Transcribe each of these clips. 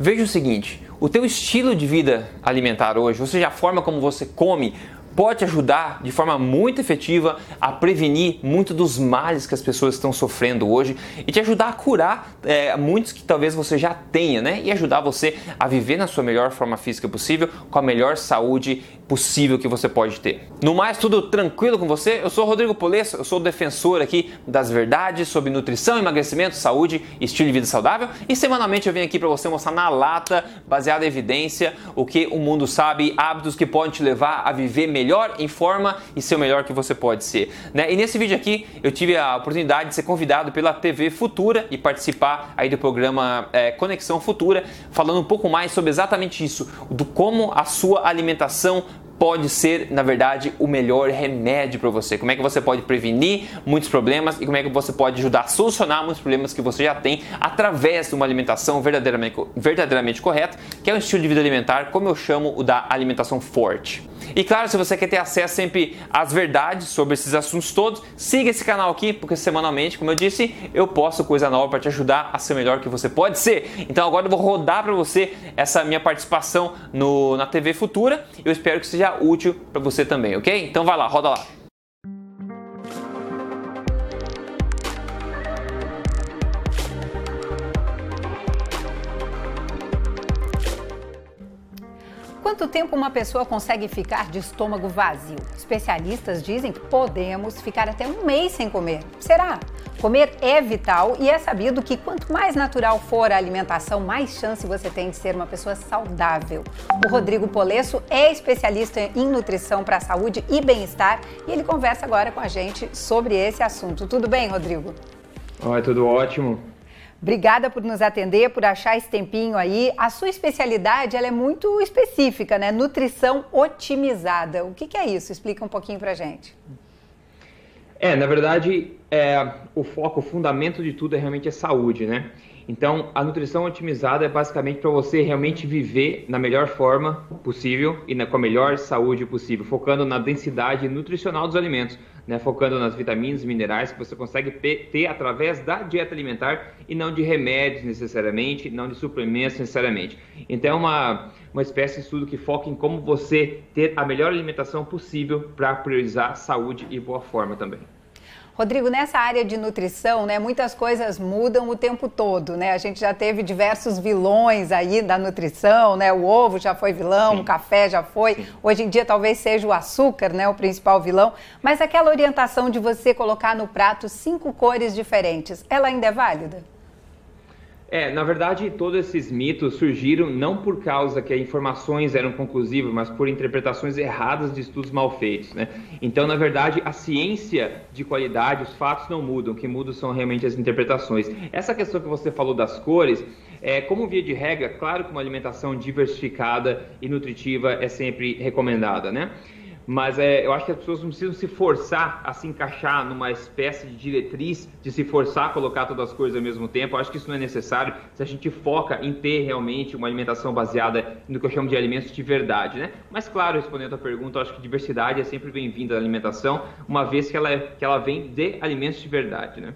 Veja o seguinte, o teu estilo de vida alimentar hoje, ou seja, a forma como você come, pode ajudar de forma muito efetiva a prevenir muito dos males que as pessoas estão sofrendo hoje e te ajudar a curar é, muitos que talvez você já tenha, né? E ajudar você a viver na sua melhor forma física possível, com a melhor saúde possível que você pode ter. No mais, tudo tranquilo com você? Eu sou Rodrigo Polesso, eu sou defensor aqui das verdades sobre nutrição, emagrecimento, saúde estilo de vida saudável e semanalmente eu venho aqui para você mostrar na lata, baseada em evidência, o que o mundo sabe, hábitos que podem te levar a viver melhor em forma e ser o melhor que você pode ser. Né? E nesse vídeo aqui eu tive a oportunidade de ser convidado pela TV Futura e participar aí do programa é, Conexão Futura, falando um pouco mais sobre exatamente isso, do como a sua alimentação pode ser, na verdade, o melhor remédio para você. Como é que você pode prevenir muitos problemas e como é que você pode ajudar a solucionar muitos problemas que você já tem através de uma alimentação verdadeiramente, verdadeiramente correta, que é um estilo de vida alimentar, como eu chamo o da alimentação forte. E claro, se você quer ter acesso sempre às verdades sobre esses assuntos todos, siga esse canal aqui, porque semanalmente, como eu disse, eu posto coisa nova para te ajudar a ser melhor que você pode ser. Então agora eu vou rodar para você essa minha participação no, na TV Futura. Eu espero que seja útil para você também, ok? Então vai lá, roda lá. Quanto tempo uma pessoa consegue ficar de estômago vazio? Especialistas dizem que podemos ficar até um mês sem comer. Será? Comer é vital e é sabido que quanto mais natural for a alimentação, mais chance você tem de ser uma pessoa saudável. O Rodrigo Polesso é especialista em nutrição para a saúde e bem-estar e ele conversa agora com a gente sobre esse assunto. Tudo bem, Rodrigo? Oi, tudo ótimo. Obrigada por nos atender, por achar esse tempinho aí. A sua especialidade ela é muito específica, né? Nutrição otimizada. O que, que é isso? Explica um pouquinho para gente. É, na verdade, é, o foco, o fundamento de tudo é realmente a saúde, né? Então, a nutrição otimizada é basicamente para você realmente viver na melhor forma possível e na, com a melhor saúde possível, focando na densidade nutricional dos alimentos, né? focando nas vitaminas e minerais que você consegue ter, através da dieta alimentar e não de remédios necessariamente, não de suplementos necessariamente. Então, é uma, uma espécie de estudo que foca em como você ter a melhor alimentação possível para priorizar saúde e boa forma também. Rodrigo, nessa área de nutrição, né, muitas coisas mudam o tempo todo, né? A gente já teve diversos vilões aí da nutrição, né? O ovo já foi vilão, Sim. o café já foi. Sim. Hoje em dia talvez seja o açúcar, né, o principal vilão. Mas aquela orientação de você colocar no prato cinco cores diferentes, ela ainda é válida? É, na verdade, todos esses mitos surgiram não por causa que as informações eram conclusivas, mas por interpretações erradas de estudos mal feitos, né? Então, na verdade, a ciência de qualidade, os fatos não mudam, o que mudam são realmente as interpretações. Essa questão que você falou das cores, é, como via de regra, claro que uma alimentação diversificada e nutritiva é sempre recomendada, né? Mas é, eu acho que as pessoas não precisam se forçar a se encaixar numa espécie de diretriz, de se forçar a colocar todas as coisas ao mesmo tempo. Eu acho que isso não é necessário se a gente foca em ter realmente uma alimentação baseada no que eu chamo de alimentos de verdade, né? Mas claro, respondendo a pergunta, eu acho que diversidade é sempre bem-vinda na alimentação, uma vez que ela, é, que ela vem de alimentos de verdade, né?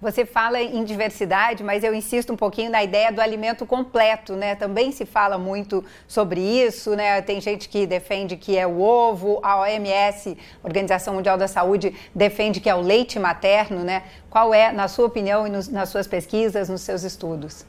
Você fala em diversidade, mas eu insisto um pouquinho na ideia do alimento completo, né? Também se fala muito sobre isso, né? Tem gente que defende que é o ovo, a OMS, Organização Mundial da Saúde, defende que é o leite materno, né? Qual é, na sua opinião e nos, nas suas pesquisas, nos seus estudos?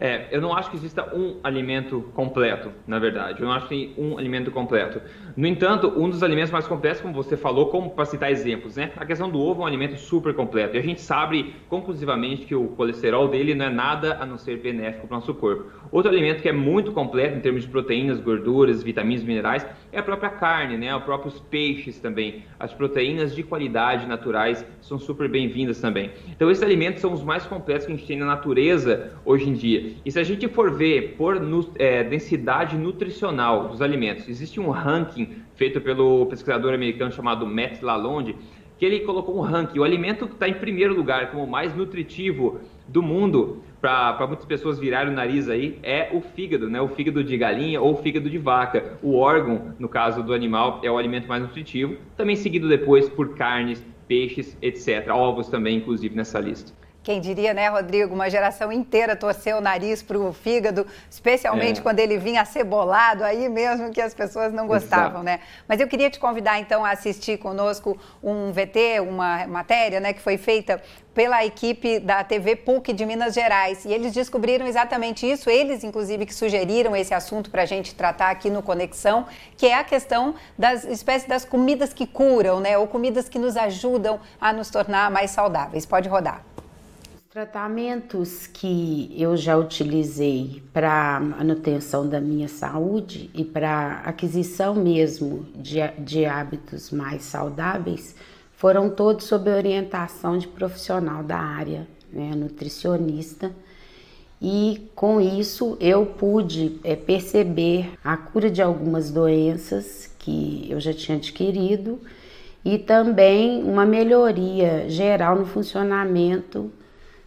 É, eu não acho que exista um alimento completo, na verdade. Eu não acho que tem um alimento completo. No entanto, um dos alimentos mais completos, como você falou, como para citar exemplos, né? A questão do ovo é um alimento super completo. E a gente sabe conclusivamente que o colesterol dele não é nada a não ser benéfico para o nosso corpo. Outro alimento que é muito completo em termos de proteínas, gorduras, vitaminas, minerais, é a própria carne, né? Os próprios peixes também. As proteínas de qualidade naturais são super bem-vindas também. Então, esses alimentos são os mais completos que a gente tem na natureza hoje em dia. E se a gente for ver por é, densidade nutricional dos alimentos, existe um ranking feito pelo pesquisador americano chamado Matt Lalonde, que ele colocou um ranking. O alimento que está em primeiro lugar como mais nutritivo do mundo, para muitas pessoas virarem o nariz aí, é o fígado, né? O fígado de galinha ou fígado de vaca. O órgão, no caso do animal, é o alimento mais nutritivo, também seguido depois por carnes, peixes, etc. Ovos também, inclusive, nessa lista. Quem diria, né, Rodrigo? Uma geração inteira torceu o nariz para o fígado, especialmente é. quando ele vinha cebolado, aí mesmo que as pessoas não gostavam, Exato. né? Mas eu queria te convidar então a assistir conosco um VT, uma matéria, né, que foi feita pela equipe da TV PUC de Minas Gerais. E eles descobriram exatamente isso, eles, inclusive, que sugeriram esse assunto para a gente tratar aqui no Conexão, que é a questão das espécies das comidas que curam, né? Ou comidas que nos ajudam a nos tornar mais saudáveis. Pode rodar. Tratamentos que eu já utilizei para manutenção da minha saúde e para aquisição mesmo de, de hábitos mais saudáveis foram todos sob orientação de profissional da área, né, nutricionista. E com isso eu pude é, perceber a cura de algumas doenças que eu já tinha adquirido e também uma melhoria geral no funcionamento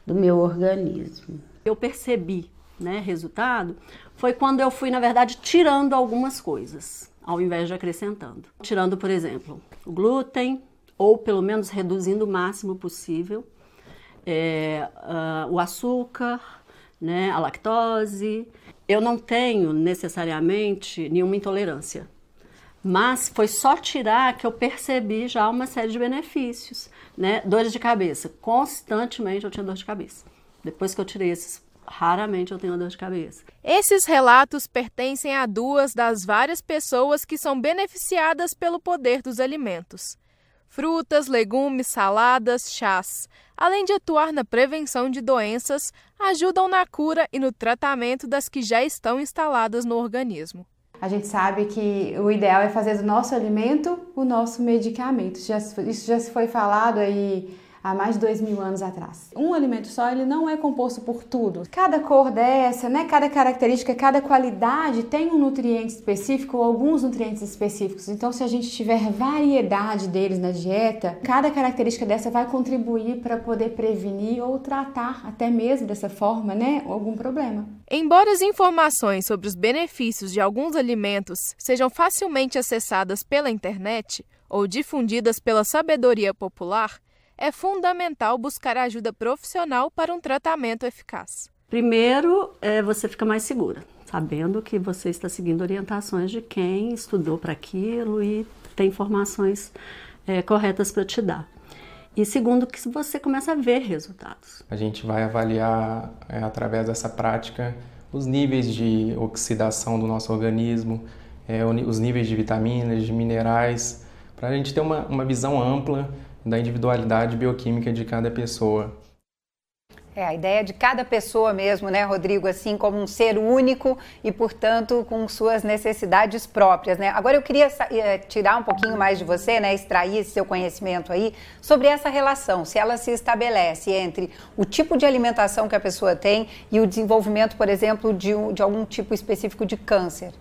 do meu organismo. Eu percebi, né, resultado, foi quando eu fui, na verdade, tirando algumas coisas, ao invés de acrescentando. Tirando, por exemplo, o glúten, ou pelo menos reduzindo o máximo possível, é, uh, o açúcar, né, a lactose. Eu não tenho necessariamente nenhuma intolerância, mas foi só tirar que eu percebi já uma série de benefícios né? Dores de cabeça. Constantemente eu tinha dor de cabeça. Depois que eu tirei esses, raramente eu tenho dor de cabeça. Esses relatos pertencem a duas das várias pessoas que são beneficiadas pelo poder dos alimentos. Frutas, legumes, saladas, chás, além de atuar na prevenção de doenças, ajudam na cura e no tratamento das que já estão instaladas no organismo. A gente sabe que o ideal é fazer do nosso alimento o nosso medicamento. Já, isso já se foi falado aí há mais de dois mil anos atrás. Um alimento só ele não é composto por tudo. Cada cor dessa, né, cada característica, cada qualidade tem um nutriente específico ou alguns nutrientes específicos. Então, se a gente tiver variedade deles na dieta, cada característica dessa vai contribuir para poder prevenir ou tratar até mesmo dessa forma, né, algum problema. Embora as informações sobre os benefícios de alguns alimentos sejam facilmente acessadas pela internet ou difundidas pela sabedoria popular, é fundamental buscar ajuda profissional para um tratamento eficaz. Primeiro, é, você fica mais segura, sabendo que você está seguindo orientações de quem estudou para aquilo e tem informações é, corretas para te dar. E segundo, que você começa a ver resultados. A gente vai avaliar, é, através dessa prática, os níveis de oxidação do nosso organismo, é, os níveis de vitaminas, de minerais, para a gente ter uma, uma visão ampla da individualidade bioquímica de cada pessoa. É, a ideia de cada pessoa mesmo, né, Rodrigo, assim como um ser único e, portanto, com suas necessidades próprias, né? Agora eu queria eh, tirar um pouquinho mais de você, né, extrair esse seu conhecimento aí sobre essa relação, se ela se estabelece entre o tipo de alimentação que a pessoa tem e o desenvolvimento, por exemplo, de, de algum tipo específico de câncer.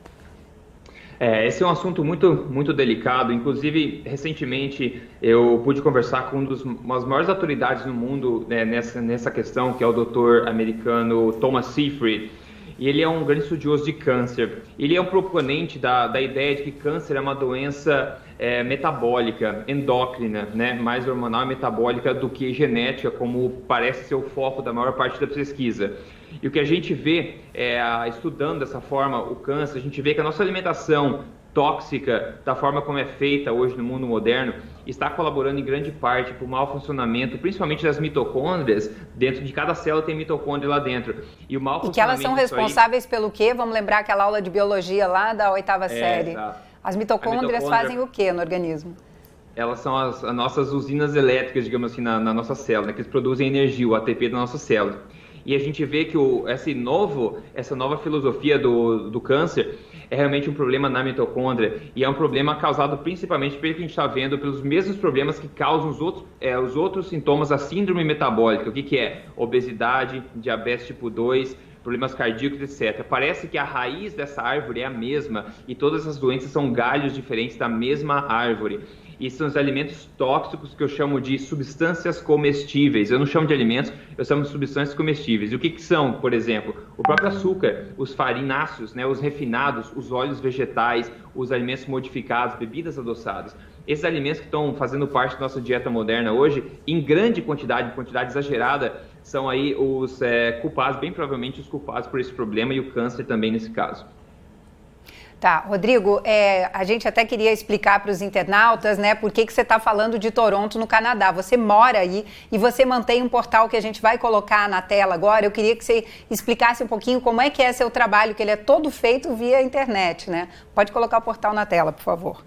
É, esse é um assunto muito, muito delicado. Inclusive, recentemente eu pude conversar com um dos, uma das maiores autoridades no mundo né, nessa, nessa questão, que é o doutor americano Thomas Seyfried. E ele é um grande estudioso de câncer. Ele é um proponente da, da ideia de que câncer é uma doença é, metabólica, endócrina, né, mais hormonal e metabólica do que genética, como parece ser o foco da maior parte da pesquisa. E o que a gente vê, é, estudando dessa forma o câncer, a gente vê que a nossa alimentação tóxica, da forma como é feita hoje no mundo moderno, está colaborando em grande parte para o mau funcionamento, principalmente das mitocôndrias. Dentro de cada célula tem mitocôndria lá dentro. E o mau e que elas são responsáveis aí... pelo quê? Vamos lembrar aquela aula de biologia lá da oitava é, série. As mitocôndrias mitocôndria... fazem o que no organismo? Elas são as, as, nossas usinas elétricas, digamos assim, na, na nossa célula, né, que produzem energia, o ATP da nossa célula. E a gente vê que o, esse novo, essa nova filosofia do, do câncer é realmente um problema na mitocôndria e é um problema causado principalmente pelo que a gente está vendo, pelos mesmos problemas que causam os outros, é, os outros sintomas da síndrome metabólica. O que, que é? Obesidade, diabetes tipo 2, problemas cardíacos, etc. Parece que a raiz dessa árvore é a mesma e todas as doenças são galhos diferentes da mesma árvore e são os alimentos tóxicos que eu chamo de substâncias comestíveis. Eu não chamo de alimentos, eu chamo de substâncias comestíveis. E o que, que são, por exemplo? O próprio açúcar, os farináceos, né, os refinados, os óleos vegetais, os alimentos modificados, bebidas adoçadas. Esses alimentos que estão fazendo parte da nossa dieta moderna hoje, em grande quantidade, em quantidade exagerada, são aí os é, culpados, bem provavelmente os culpados por esse problema e o câncer também nesse caso. Tá, Rodrigo, é, a gente até queria explicar para os internautas, né, por que, que você está falando de Toronto, no Canadá. Você mora aí e você mantém um portal que a gente vai colocar na tela agora. Eu queria que você explicasse um pouquinho como é que é seu trabalho, que ele é todo feito via internet, né? Pode colocar o portal na tela, por favor.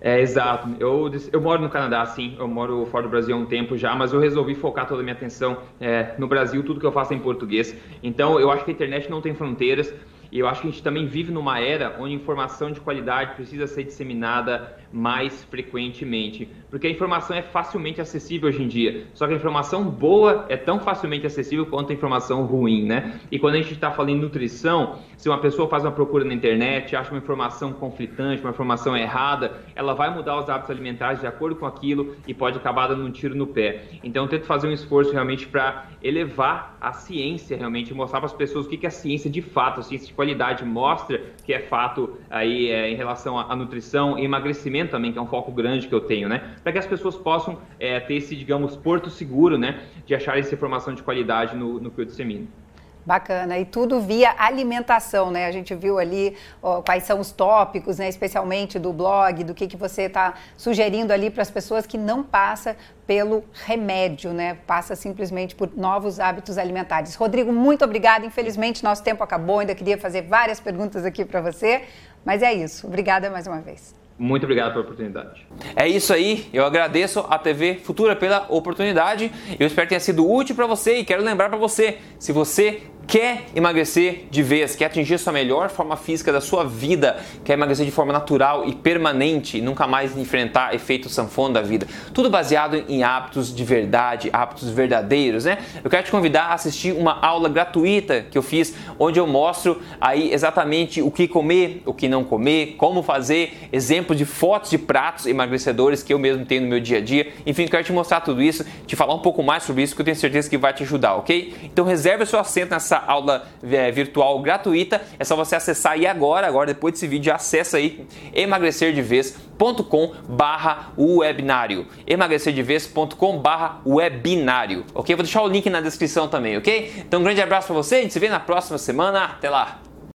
É, exato. Eu, eu moro no Canadá, sim. Eu moro fora do Brasil há um tempo já, mas eu resolvi focar toda a minha atenção é, no Brasil, tudo que eu faço é em português. Então, eu acho que a internet não tem fronteiras. E eu acho que a gente também vive numa era onde informação de qualidade precisa ser disseminada mais frequentemente, porque a informação é facilmente acessível hoje em dia. Só que a informação boa é tão facilmente acessível quanto a informação ruim, né? E quando a gente está falando em nutrição, se uma pessoa faz uma procura na internet, acha uma informação conflitante, uma informação errada, ela vai mudar os hábitos alimentares de acordo com aquilo e pode acabar dando um tiro no pé. Então eu tento fazer um esforço realmente para elevar a ciência realmente, mostrar para as pessoas o que é a ciência de fato, a ciência de qualidade mostra que é fato aí é, em relação à nutrição e emagrecimento também, que é um foco grande que eu tenho, né? Para que as pessoas possam é, ter esse, digamos, porto seguro, né? De achar essa informação de qualidade no, no que eu dissemino. Bacana. E tudo via alimentação, né? A gente viu ali ó, quais são os tópicos, né? Especialmente do blog, do que, que você está sugerindo ali para as pessoas que não passa pelo remédio, né? Passa simplesmente por novos hábitos alimentares. Rodrigo, muito obrigada. Infelizmente, nosso tempo acabou. Ainda queria fazer várias perguntas aqui para você, mas é isso. Obrigada mais uma vez. Muito obrigado pela oportunidade. É isso aí, eu agradeço a TV Futura pela oportunidade. Eu espero que tenha sido útil para você e quero lembrar para você, se você quer emagrecer de vez, quer atingir a sua melhor forma física da sua vida, quer emagrecer de forma natural e permanente, nunca mais enfrentar efeito sanfona da vida. Tudo baseado em hábitos de verdade, hábitos verdadeiros, né? Eu quero te convidar a assistir uma aula gratuita que eu fiz, onde eu mostro aí exatamente o que comer, o que não comer, como fazer, exemplos de fotos de pratos emagrecedores que eu mesmo tenho no meu dia a dia. Enfim, quero te mostrar tudo isso, te falar um pouco mais sobre isso, que eu tenho certeza que vai te ajudar, ok? Então reserve o seu assento nessa aula é, virtual gratuita. É só você acessar aí agora, agora depois desse vídeo, acessa aí emagrecerdevez.com barra webinário. emagrecerdevez.com barra webinário, ok? Vou deixar o link na descrição também, ok? Então um grande abraço para você, a gente se vê na próxima semana, até lá!